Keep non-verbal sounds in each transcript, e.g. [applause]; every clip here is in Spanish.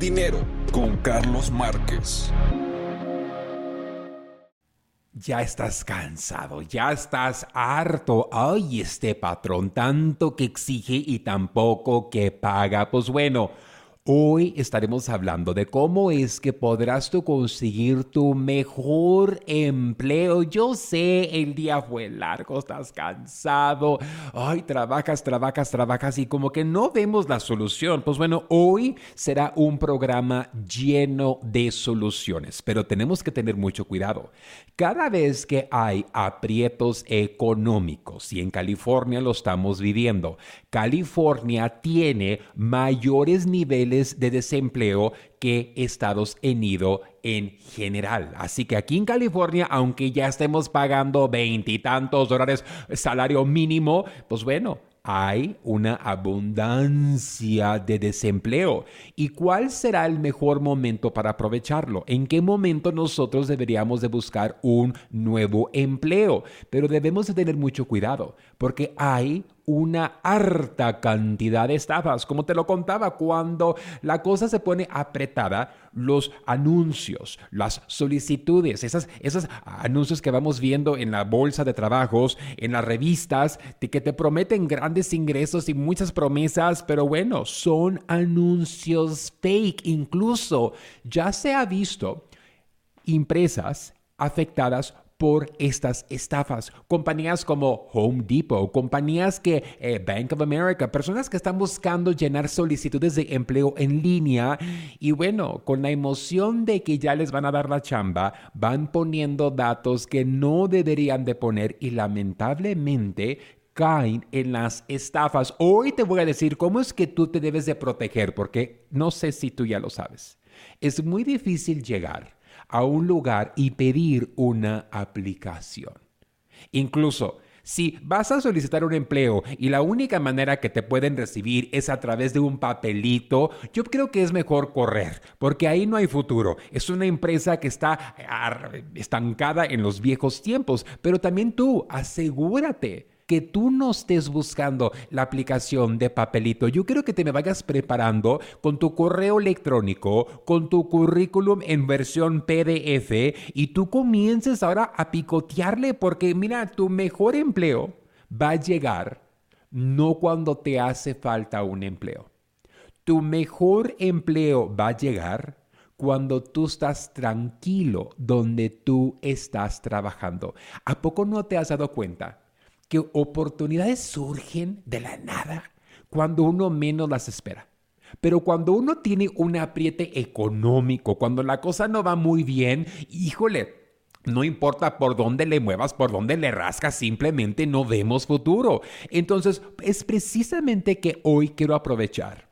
Dinero con Carlos Márquez. Ya estás cansado, ya estás harto. Ay, este patrón tanto que exige y tan poco que paga. Pues bueno. Hoy estaremos hablando de cómo es que podrás tú conseguir tu mejor empleo. Yo sé, el día fue largo, estás cansado. Ay, trabajas, trabajas, trabajas y como que no vemos la solución. Pues bueno, hoy será un programa lleno de soluciones, pero tenemos que tener mucho cuidado. Cada vez que hay aprietos económicos, y en California lo estamos viviendo, California tiene mayores niveles de desempleo que Estados Unidos en general. Así que aquí en California, aunque ya estemos pagando veintitantos dólares salario mínimo, pues bueno, hay una abundancia de desempleo. ¿Y cuál será el mejor momento para aprovecharlo? ¿En qué momento nosotros deberíamos de buscar un nuevo empleo? Pero debemos de tener mucho cuidado porque hay una harta cantidad de estafas. Como te lo contaba, cuando la cosa se pone apretada, los anuncios, las solicitudes, esas, esos anuncios que vamos viendo en la bolsa de trabajos, en las revistas, que te prometen grandes ingresos y muchas promesas, pero bueno, son anuncios fake. Incluso ya se ha visto empresas afectadas por estas estafas. Compañías como Home Depot, compañías que eh, Bank of America, personas que están buscando llenar solicitudes de empleo en línea y bueno, con la emoción de que ya les van a dar la chamba, van poniendo datos que no deberían de poner y lamentablemente caen en las estafas. Hoy te voy a decir cómo es que tú te debes de proteger porque no sé si tú ya lo sabes. Es muy difícil llegar a un lugar y pedir una aplicación. Incluso, si vas a solicitar un empleo y la única manera que te pueden recibir es a través de un papelito, yo creo que es mejor correr, porque ahí no hay futuro. Es una empresa que está estancada en los viejos tiempos, pero también tú asegúrate que tú no estés buscando la aplicación de papelito. Yo quiero que te me vayas preparando con tu correo electrónico, con tu currículum en versión PDF y tú comiences ahora a picotearle porque mira, tu mejor empleo va a llegar no cuando te hace falta un empleo. Tu mejor empleo va a llegar cuando tú estás tranquilo donde tú estás trabajando. ¿A poco no te has dado cuenta? Que oportunidades surgen de la nada cuando uno menos las espera. Pero cuando uno tiene un apriete económico, cuando la cosa no va muy bien, híjole, no importa por dónde le muevas, por dónde le rascas, simplemente no vemos futuro. Entonces, es precisamente que hoy quiero aprovechar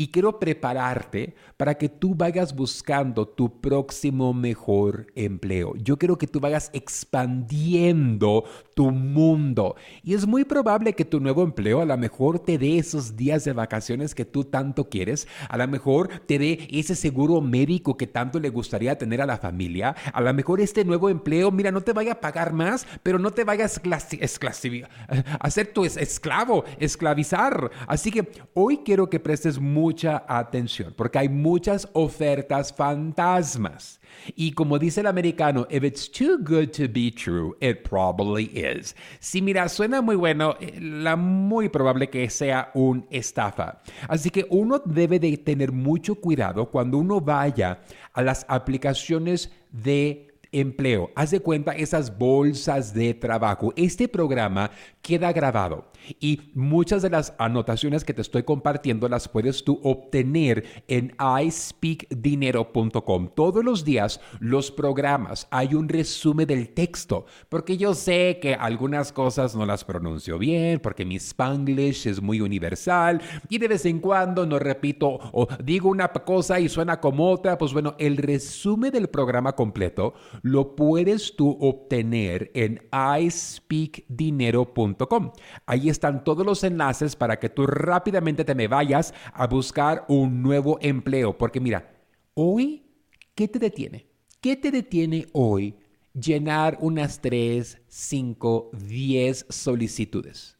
y quiero prepararte para que tú vayas buscando tu próximo mejor empleo. Yo quiero que tú vayas expandiendo tu mundo. Y es muy probable que tu nuevo empleo a lo mejor te dé esos días de vacaciones que tú tanto quieres. A lo mejor te dé ese seguro médico que tanto le gustaría tener a la familia. A lo mejor este nuevo empleo, mira, no te vaya a pagar más, pero no te vayas a hacer tu esclavo, esclavizar. Así que hoy quiero que prestes mucha atención porque hay muchas ofertas fantasmas. Y como dice el americano, if it's too good to be true, it probably is. Si mira, suena muy bueno, eh, la muy probable que sea un estafa. Así que uno debe de tener mucho cuidado cuando uno vaya a las aplicaciones de empleo. Haz de cuenta esas bolsas de trabajo. Este programa queda grabado y muchas de las anotaciones que te estoy compartiendo las puedes tú obtener en ispeakdinero.com. Todos los días los programas hay un resumen del texto porque yo sé que algunas cosas no las pronuncio bien porque mi spanglish es muy universal y de vez en cuando no repito o digo una cosa y suena como otra. Pues bueno, el resumen del programa completo lo puedes tú obtener en ispeakdinero.com. Ahí están todos los enlaces para que tú rápidamente te me vayas a buscar un nuevo empleo. Porque mira, hoy, ¿qué te detiene? ¿Qué te detiene hoy llenar unas 3, 5, 10 solicitudes?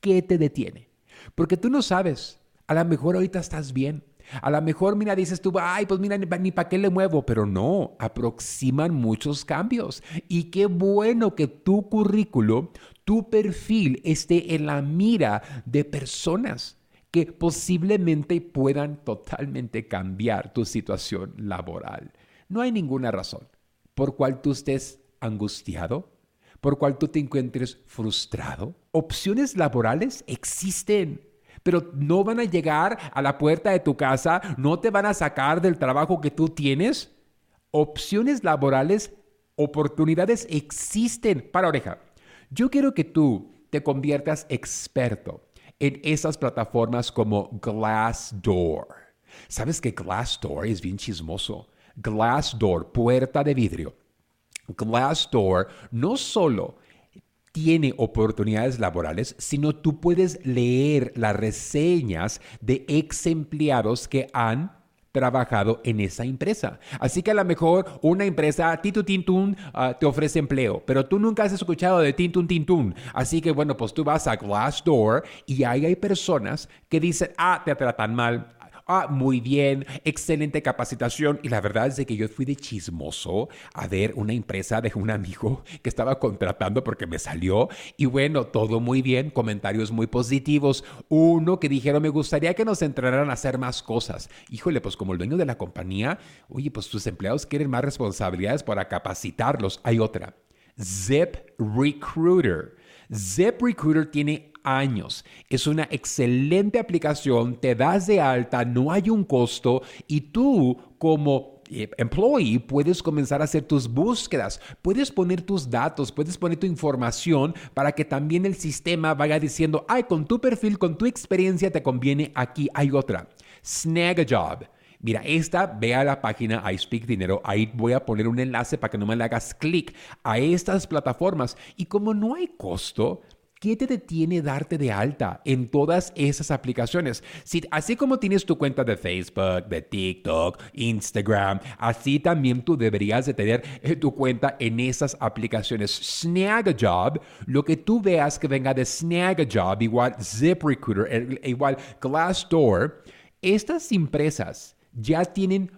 ¿Qué te detiene? Porque tú no sabes. A lo mejor ahorita estás bien A lo mejor, mira, dices tú, ay, pues mira, ni para qué le muevo, pero no, aproximan muchos cambios. Y qué bueno que tu currículo, tu perfil esté en la mira de personas que posiblemente puedan totalmente cambiar tu situación laboral. No hay ninguna razón por cual tú estés angustiado, por cual tú te encuentres frustrado. Opciones laborales existen pero no van a llegar a la puerta de tu casa, no te van a sacar del trabajo que tú tienes. Opciones laborales, oportunidades existen. Para oreja, yo quiero que tú te conviertas experto en esas plataformas como Glassdoor. ¿Sabes que Glassdoor es bien chismoso? Glassdoor, puerta de vidrio. Glassdoor no solo tiene oportunidades laborales, sino tú puedes leer las reseñas de ex empleados que han trabajado en esa empresa. Así que a lo mejor una empresa, Titu Tintun, uh, te ofrece empleo, pero tú nunca has escuchado de Tintun Tintun. Así que bueno, pues tú vas a Glassdoor y ahí hay personas que dicen, ah, te tratan mal, Ah, muy bien, excelente capacitación. Y la verdad es de que yo fui de chismoso a ver una empresa de un amigo que estaba contratando porque me salió. Y bueno, todo muy bien, comentarios muy positivos. Uno que dijeron, me gustaría que nos entraran a hacer más cosas. Híjole, pues como el dueño de la compañía, oye, pues tus empleados quieren más responsabilidades para capacitarlos. Hay otra. Zip Recruiter. Zip Recruiter tiene años. Es una excelente aplicación, te das de alta, no hay un costo y tú como eh, employee puedes comenzar a hacer tus búsquedas, puedes poner tus datos, puedes poner tu información para que también el sistema vaya diciendo, ay, con tu perfil, con tu experiencia te conviene aquí, hay otra. Snag a job. Mira, esta, ve a la página I Speak Dinero, ahí voy a poner un enlace para que no me le hagas clic a estas plataformas. Y como no hay costo, ¿Qué te detiene darte de alta en todas esas aplicaciones? Si, así como tienes tu cuenta de Facebook, de TikTok, Instagram, así también tú deberías de tener eh, tu cuenta en esas aplicaciones. Snagajob, lo que tú veas que venga de Snagajob, igual ZipRecruiter, igual Glassdoor, estas empresas ya tienen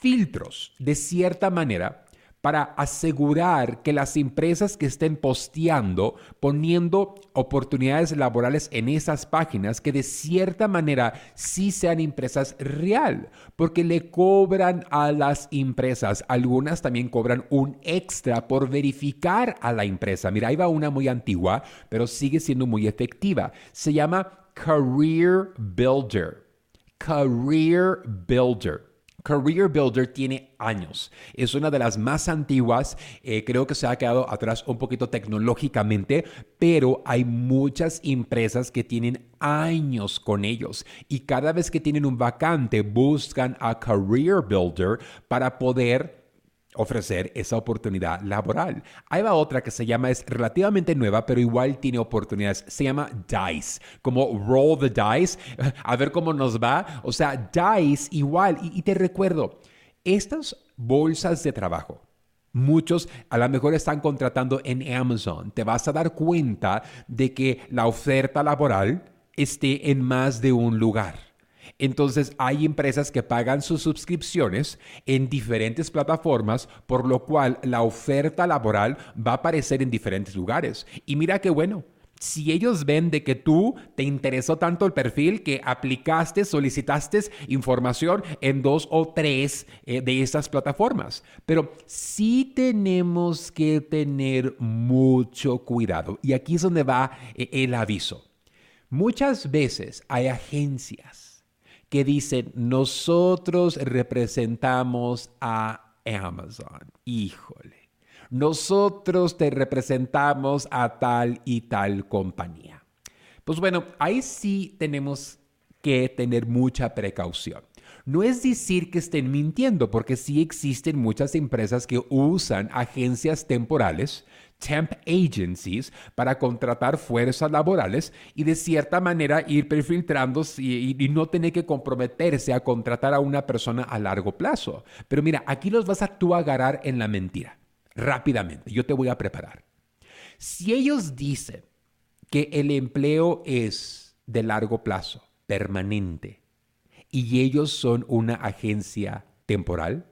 filtros de cierta manera para asegurar que las empresas que estén posteando, poniendo oportunidades laborales en esas páginas, que de cierta manera sí sean empresas real, porque le cobran a las empresas, algunas también cobran un extra por verificar a la empresa. Mira, ahí va una muy antigua, pero sigue siendo muy efectiva. Se llama Career Builder. Career Builder. Career Builder tiene años. Es una de las más antiguas. Eh, creo que se ha quedado atrás un poquito tecnológicamente, pero hay muchas empresas que tienen años con ellos y cada vez que tienen un vacante buscan a Career Builder para poder ofrecer esa oportunidad laboral. Hay va otra que se llama, es relativamente nueva, pero igual tiene oportunidades. Se llama DICE, como roll the dice, [laughs] a ver cómo nos va. O sea, DICE igual. Y, y te recuerdo, estas bolsas de trabajo, Muchos a lo mejor están contratando en Amazon. Te vas a dar cuenta de que la oferta laboral esté en más de un lugar. Entonces hay empresas que pagan sus suscripciones en diferentes plataformas, por lo cual la oferta laboral va a aparecer en diferentes lugares. Y mira qué bueno. Si ellos ven de que tú te interesó tanto el perfil que aplicaste, solicitaste información en dos o tres eh, de esas plataformas. Pero sí tenemos que tener mucho cuidado. Y aquí es donde va eh, el aviso. Muchas veces hay agencias que dicen, nosotros representamos a Amazon. Híjole, nosotros te representamos a tal y tal compañía. Pues bueno, ahí sí tenemos que tener mucha precaución. No es decir que estén mintiendo, porque sí existen muchas empresas que usan agencias temporales temp agencies para contratar fuerzas laborales y de cierta manera ir perfiltrando y, y, no tener que comprometerse a contratar a una persona a largo plazo. Pero mira, aquí los vas a tú agarrar en la mentira. Rápidamente, yo te voy a preparar. Si ellos dicen que el empleo es de largo plazo, permanente, y ellos son una agencia temporal,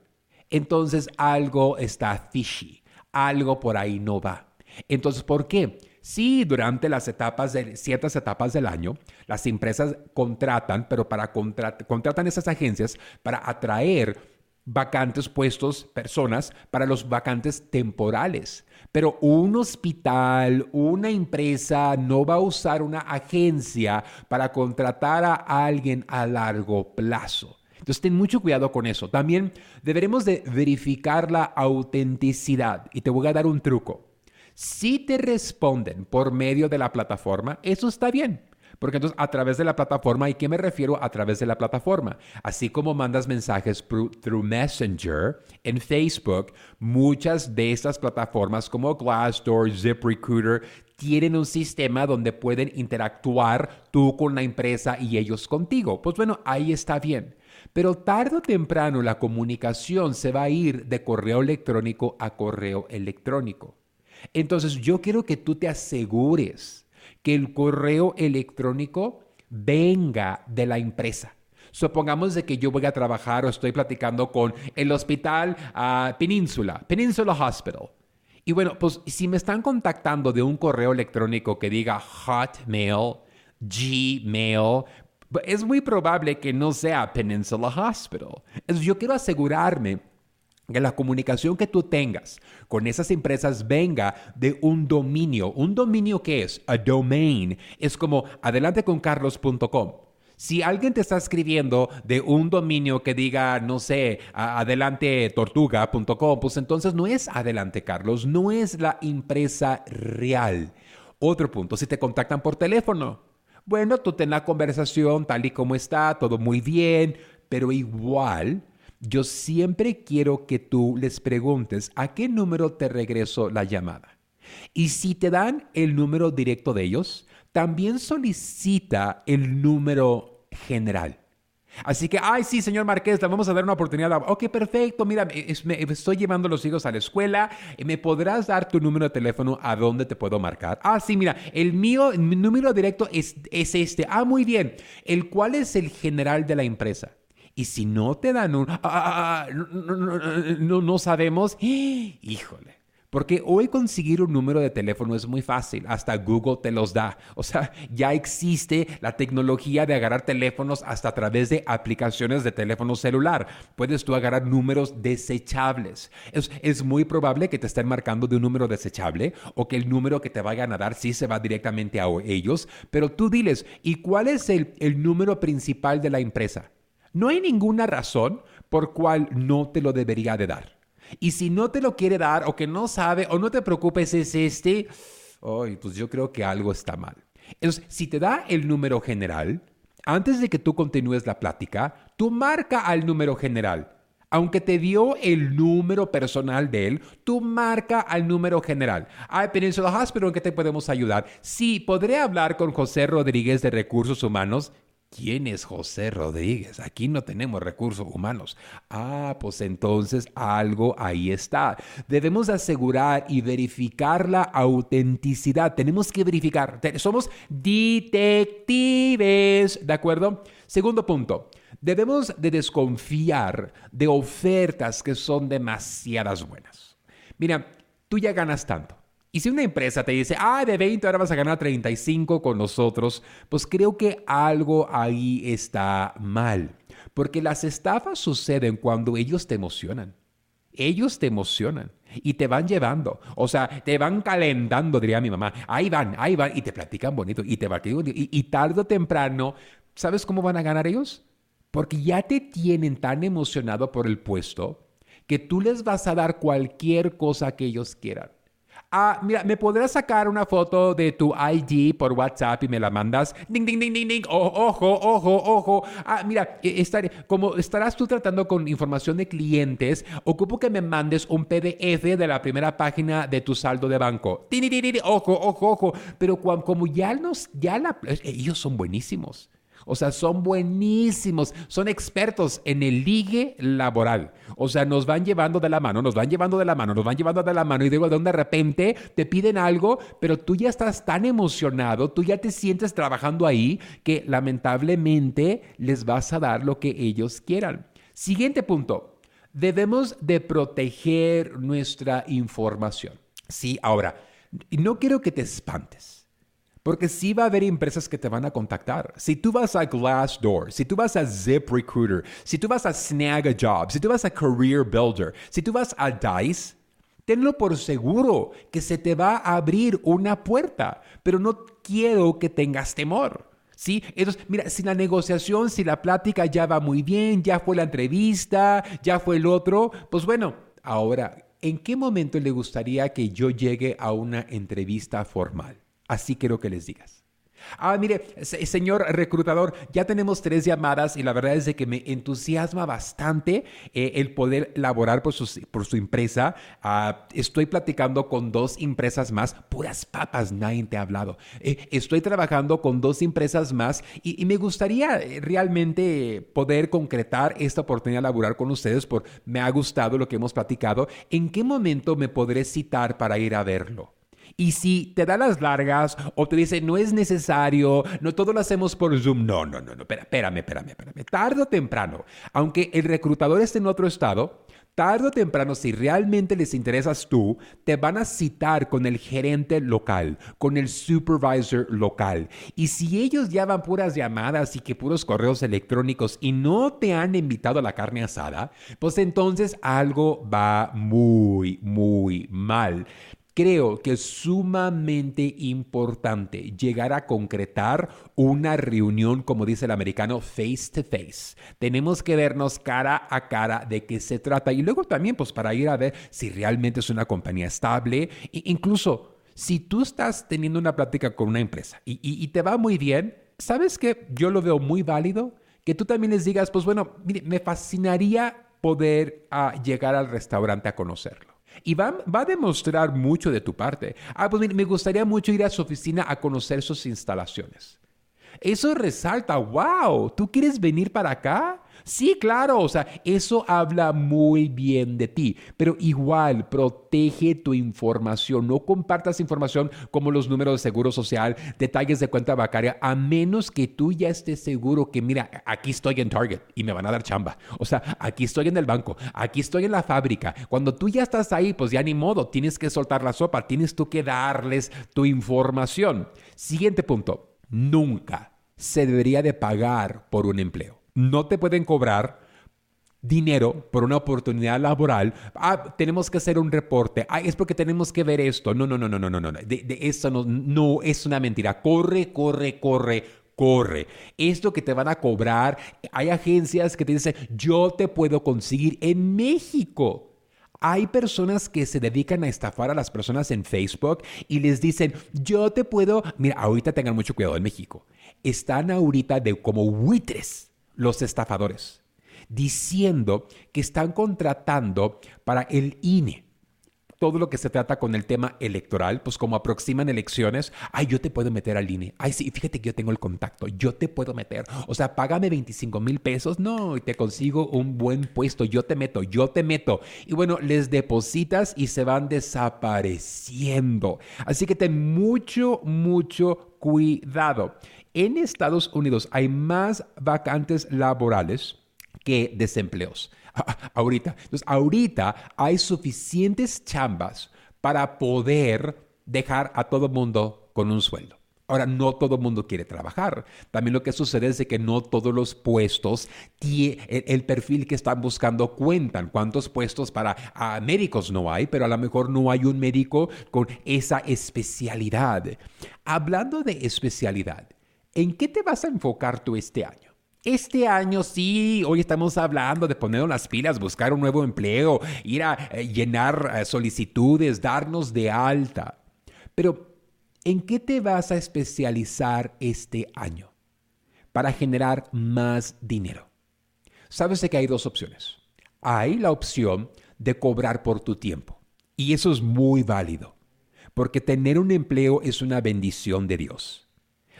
entonces algo está fishy, algo por ahí no va. Entonces, ¿por qué? Sí, durante las etapas de ciertas etapas del año, las empresas contratan, pero para contratan esas agencias para atraer vacantes puestos, personas para los vacantes temporales. Pero un hospital, una empresa no va a usar una agencia para contratar a alguien a largo plazo. Entonces ten mucho cuidado con eso. También deberemos de verificar la autenticidad y te voy a dar un truco. Si te responden por medio de la plataforma, eso está bien. Porque entonces a través de la plataforma, ¿y qué me refiero a través de la plataforma? Así como mandas mensajes through Messenger en Facebook, muchas de estas plataformas como Glassdoor, ZipRecruiter, tienen un sistema donde pueden interactuar tú con la empresa y ellos contigo. Pues bueno, ahí está bien. Pero tarde o temprano la comunicación se va a ir de correo electrónico a correo electrónico. Entonces yo quiero que tú te asegures que el correo electrónico venga de la empresa. Supongamos de que yo voy a trabajar o estoy platicando con el hospital uh, Península, Peninsula Hospital. Y bueno, pues si me están contactando de un correo electrónico que diga Hotmail, Gmail, es muy probable que no sea Peninsula Hospital. Yo quiero asegurarme que la comunicación que tú tengas con esas empresas venga de un dominio. ¿Un dominio qué es? A domain. Es como adelanteconcarlos.com. Si alguien te está escribiendo de un dominio que diga, no sé, adelantetortuga.com, pues entonces no es Adelante Carlos, no es la empresa real. Otro punto, si te contactan por teléfono, bueno, tú ten la conversación tal y como está, todo muy bien, pero igual yo siempre quiero que tú les preguntes a qué número te regreso la llamada. Y si te dan el número directo de ellos, también solicita el número general. Así que, ay, sí, señor Marqués, le vamos a dar una oportunidad. Ok, perfecto, mira, estoy llevando a los hijos a la escuela. ¿Me podrás dar tu número de teléfono a dónde te puedo marcar? Ah, sí, mira, el mío, mi número directo es, es este. Ah, muy bien. ¿El cuál es el general de la empresa? Y si no te dan un... Ah, ah, ah, no, no sabemos. [gasps] Híjole. Porque hoy conseguir un número de teléfono es muy fácil, hasta Google te los da. O sea, ya existe la tecnología de agarrar teléfonos hasta a través de aplicaciones de teléfono celular. Puedes tú agarrar números desechables. Es, es muy probable que te estén marcando de un número desechable o que el número que te vayan a dar sí se va directamente a ellos, pero tú diles, ¿y cuál es el, el número principal de la empresa? No hay ninguna razón por cual no te lo debería de dar. Y si no te lo quiere dar o que no sabe o no te preocupes es este, ay, pues yo creo que algo está mal. Entonces, si te da el número general, antes de que tú continúes la plática, tú marca al número general. Aunque te dio el número personal de él, tú marca al número general. Ay, Peninsula Hospital, ¿en qué te podemos ayudar? Sí, podré hablar con José Rodríguez de Recursos Humanos. ¿Quién es José Rodríguez? Aquí no tenemos recursos humanos. Ah, pues entonces algo ahí está. Debemos asegurar y verificar la autenticidad. Tenemos que verificar. Somos detectives, ¿de acuerdo? Segundo punto. Debemos de desconfiar de ofertas que son demasiadas buenas. Mira, tú ya ganas tanto y si una empresa te dice, ah, de 20 ahora vas a ganar 35 con nosotros, pues creo que algo ahí está mal. Porque las estafas suceden cuando ellos te emocionan. Ellos te emocionan y te van llevando. O sea, te van calentando, diría mi mamá. Ahí van, ahí van y te platican bonito y te bonito. Y, y tarde o temprano, ¿sabes cómo van a ganar ellos? Porque ya te tienen tan emocionado por el puesto que tú les vas a dar cualquier cosa que ellos quieran. Ah, mira, ¿me podrás sacar una foto de tu ID por WhatsApp y me la mandas? Ding, ding, ding, ding, ding. ojo, ojo, ojo. Ah, mira, e, como estarás tú tratando con información de clientes, ocupo que me mandes un PDF de la primera página de tu saldo de banco. Ojo, ojo, ojo. Pero como ya nos, ya la, ellos son buenísimos. O sea, son buenísimos, son expertos en el ligue laboral. O sea, nos van llevando de la mano, nos van llevando de la mano, nos van llevando de la mano y digo, de repente te piden algo, pero tú ya estás tan emocionado, tú ya te sientes trabajando ahí que lamentablemente les vas a dar lo que ellos quieran. Siguiente punto, debemos de proteger nuestra información. Sí, ahora, no quiero que te espantes. Porque sí va a haber empresas que te van a contactar. Si tú vas a Glassdoor, si tú vas a ZipRecruiter, si tú vas a Snag a Job, si tú vas a Career Builder, si tú vas a Dice, tenlo por seguro que se te va a abrir una puerta. Pero no quiero que tengas temor. ¿Sí? Entonces, mira, si la negociación, si la plática ya va muy bien, ya fue la entrevista, ya fue el otro, pues bueno, ahora, ¿en qué momento le gustaría que yo llegue a una entrevista formal? Así quiero que les digas. Ah, mire, señor reclutador, ya tenemos tres llamadas y la verdad es de que me entusiasma bastante eh, el poder laborar por su, empresa. Ah, estoy platicando con dos empresas más, puras papas, nadie te ha hablado. Eh, estoy trabajando con dos empresas más y, y, me gustaría eh, realmente poder concretar esta oportunidad de laborar con ustedes por me ha gustado lo que hemos platicado. ¿En qué momento me podré citar para ir a verlo? Y si te da las largas o te dice no es necesario, no todo lo hacemos por Zoom, no, no, no, no, espérame, espérame, espérame. Tarde o temprano, aunque el reclutador esté en otro estado, tarde o temprano, si realmente les interesas tú, te van a citar con el gerente local, con el supervisor local. Y si ellos ya van puras llamadas y que puros correos electrónicos y no te han invitado a la carne asada, pues entonces algo va muy, muy mal. Creo que es sumamente importante llegar a concretar una reunión, como dice el americano, face to face. Tenemos que vernos cara a cara de qué se trata y luego también pues para ir a ver si realmente es una compañía estable. Incluso si tú estás teniendo una plática con una empresa y, te va muy bien, ¿sabes qué? Yo lo veo muy válido que tú también les digas, pues bueno, mire, me fascinaría poder ah, llegar al restaurante a conocerlo. Y va, a demostrar mucho de tu parte. Ah, pues me gustaría mucho ir a su oficina a conocer sus instalaciones. Eso resalta, wow, ¿tú quieres venir para acá? Sí, claro, o sea, eso habla muy bien de ti, pero igual protege tu información, no compartas información como los números de seguro social, detalles de cuenta bancaria, a menos que tú ya estés seguro que, mira, aquí estoy en Target y me van a dar chamba, o sea, aquí estoy en el banco, aquí estoy en la fábrica. Cuando tú ya estás ahí, pues ya ni modo, tienes que soltar la sopa, tienes tú que darles tu información. Siguiente punto, nunca se debería de pagar por un empleo no te pueden cobrar dinero por una oportunidad laboral. Ah, tenemos que hacer un reporte. Ah, es porque tenemos que ver esto. No, no, no, no, no, no, no. De, eso no, no es una mentira. Corre, corre, corre. Corre. Esto que te van a cobrar, hay agencias que te dicen, yo te puedo conseguir en México. Hay personas que se dedican a estafar a las personas en Facebook y les dicen, yo te puedo, mira, ahorita tengan mucho cuidado en México. Están ahorita de como buitres los estafadores, diciendo que están contratando para el INE. Todo lo que se trata con el tema electoral, pues como aproximan elecciones, ay, yo te puedo meter al INE. Ay, sí, fíjate que yo tengo el contacto, yo te puedo meter. O sea, págame 25 mil pesos, no, y te consigo un buen puesto, yo te meto, yo te meto. Y bueno, les depositas y se van desapareciendo. Así que ten mucho, mucho cuidado. En Estados Unidos hay más vacantes laborales que desempleos. [laughs] ahorita. Entonces, ahorita hay suficientes chambas para poder dejar a todo mundo con un sueldo. Ahora, no todo el mundo quiere trabajar. También lo que sucede es que no todos los puestos, el, perfil que están buscando cuentan. ¿Cuántos puestos para médicos no hay? Pero a lo mejor no hay un médico con esa especialidad. Hablando de especialidad, ¿en qué te vas a enfocar tú este año? Este año sí, hoy estamos hablando de poner las pilas, buscar un nuevo empleo, ir a eh, llenar eh, solicitudes, darnos de alta. Pero, ¿en qué te vas a especializar este año para generar más dinero? Sabes que hay dos opciones. Hay la opción de cobrar por tu tiempo. Y eso es muy válido, porque tener un empleo es una bendición de Dios.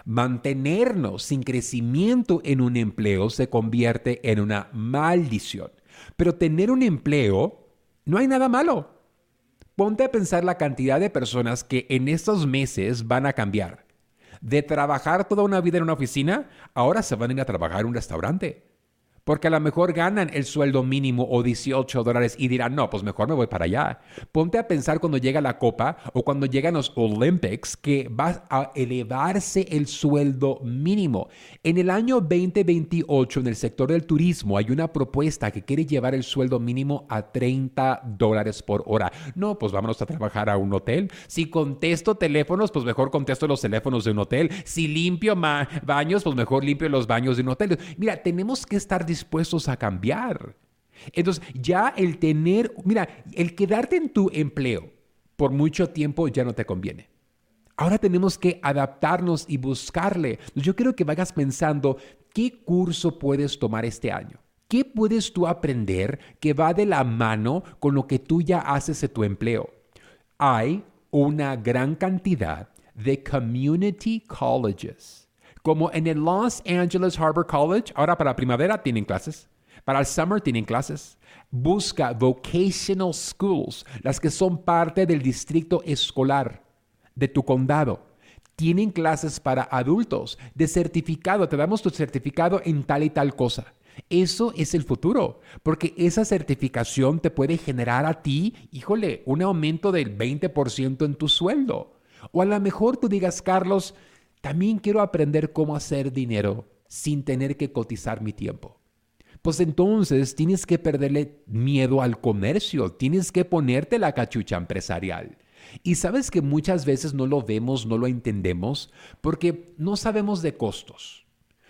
Mantenernos sin crecimiento en un empleo se convierte en una maldición. Pero tener un empleo, no hay nada malo. Ponte a pensar la cantidad de personas que en estos meses van a cambiar. De trabajar toda una vida en una oficina, ahora se van a ir a trabajar en un restaurante porque a lo mejor ganan el sueldo mínimo o 18 dólares y dirán, no, pues mejor me voy para allá. Ponte a pensar cuando llega la Copa o cuando llegan los Olympics que va a elevarse el sueldo mínimo. En el año 2028 en el sector del turismo hay una propuesta que quiere llevar el sueldo mínimo a 30 dólares por hora. No, pues vámonos a trabajar a un hotel. Si contesto teléfonos, pues mejor contesto los teléfonos de un hotel. Si limpio baños, pues mejor limpio los baños de un hotel. Mira, tenemos que estar dispuestos a cambiar. Entonces, ya el tener, mira, el quedarte en tu empleo por mucho tiempo ya no te conviene. Ahora tenemos que adaptarnos y buscarle. Yo quiero que vayas pensando qué curso puedes tomar este año. ¿Qué puedes tú aprender que va de la mano con lo que tú ya haces en tu empleo? Hay una gran cantidad de community colleges como en el Los Angeles Harbor College, ahora para primavera tienen clases. Para el summer tienen clases. Busca vocational schools, las que son parte del distrito escolar de tu condado. Tienen clases para adultos de certificado. Te damos tu certificado en tal y tal cosa. Eso es el futuro, porque esa certificación te puede generar a ti, híjole, un aumento del 20% en tu sueldo. O a lo mejor tú digas, Carlos, también quiero aprender cómo hacer dinero sin tener que cotizar mi tiempo. Pues entonces tienes que perderle miedo al comercio, tienes que ponerte la cachucha empresarial. Y sabes que muchas veces no lo vemos, no lo entendemos, porque no sabemos de costos,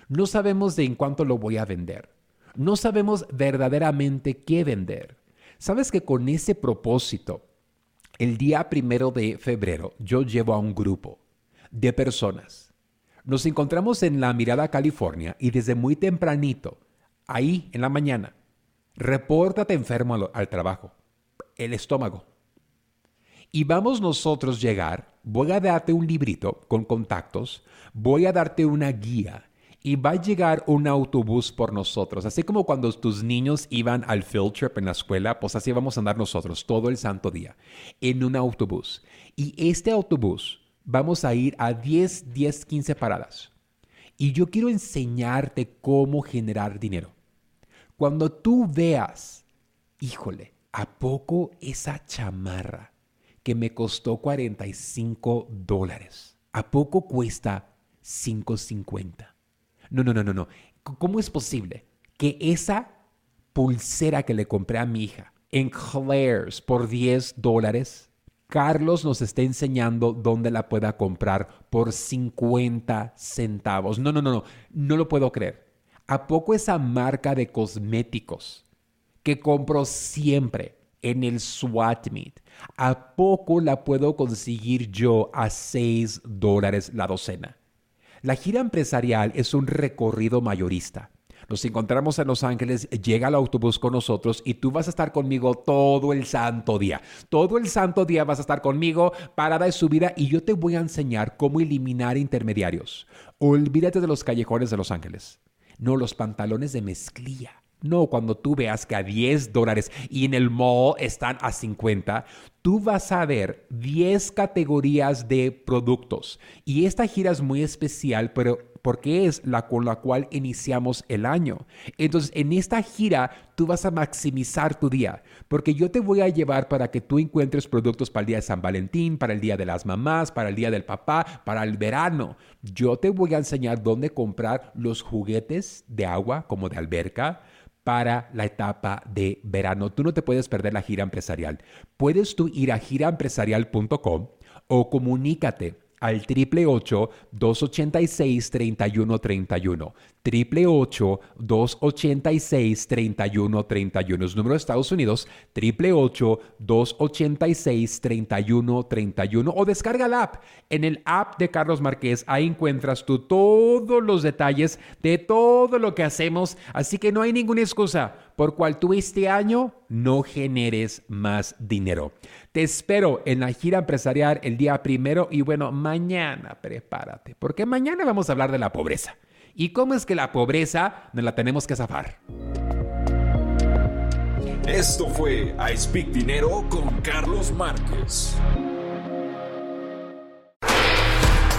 no sabemos de en cuánto lo voy a vender, no sabemos verdaderamente qué vender. Sabes que con ese propósito, el día primero de febrero, yo llevo a un grupo de personas nos encontramos en la Mirada California y desde muy tempranito, ahí en la mañana, repórtate enfermo al, trabajo, el estómago. Y vamos nosotros llegar, voy a darte un librito con contactos, voy a darte una guía y va a llegar un autobús por nosotros. Así como cuando tus niños iban al field trip en la escuela, pues así vamos a andar nosotros todo el santo día en un autobús. Y este autobús vamos a ir a 10, 10, 15 paradas. Y yo quiero enseñarte cómo generar dinero. Cuando tú veas, híjole, ¿a poco esa chamarra que me costó 45 dólares? ¿A poco cuesta 5.50? No, no, no, no, no. ¿Cómo es posible que esa pulsera que le compré a mi hija en Claire's por 10 dólares Carlos nos está enseñando dónde la pueda comprar por 50 centavos. No, no, no, no, no lo puedo creer. ¿A poco esa marca de cosméticos que compro siempre en el SWAT a poco la puedo conseguir yo a 6 dólares la docena? La gira empresarial es un recorrido mayorista nos encontramos en Los Ángeles, llega el autobús con nosotros y tú vas a estar conmigo todo el santo día. Todo el santo día vas a estar conmigo, parada de subida, y yo te voy a enseñar cómo eliminar intermediarios. Olvídate de los callejones de Los Ángeles. No, los pantalones de mezclilla. No, cuando tú veas que a 10 dólares y en el mall están a 50, tú vas a ver 10 categorías de productos. Y esta gira es muy especial, pero porque es la con la cual iniciamos el año. Entonces, en esta gira tú vas a maximizar tu día, porque yo te voy a llevar para que tú encuentres productos para el día de San Valentín, para el día de las mamás, para el día del papá, para el verano. Yo te voy a enseñar dónde comprar los juguetes de agua, como de alberca, para la etapa de verano. Tú no te puedes perder la gira empresarial. Puedes tú ir a giraempresarial.com o comunícate al 888-286-3131. 888-286-3131. Es número de Estados Unidos, 888-286-3131. O descarga la app. En el app de Carlos Márquez, ahí encuentras tú todos los detalles de todo lo que hacemos. Así que no hay ninguna excusa por cual tú este año no generes más dinero. Te espero en la gira empresarial el día primero y bueno, mañana prepárate, porque mañana vamos a hablar de la pobreza. ¿Y cómo es que la pobreza nos la tenemos que zafar? Esto fue I Speak Dinero con Carlos Márquez.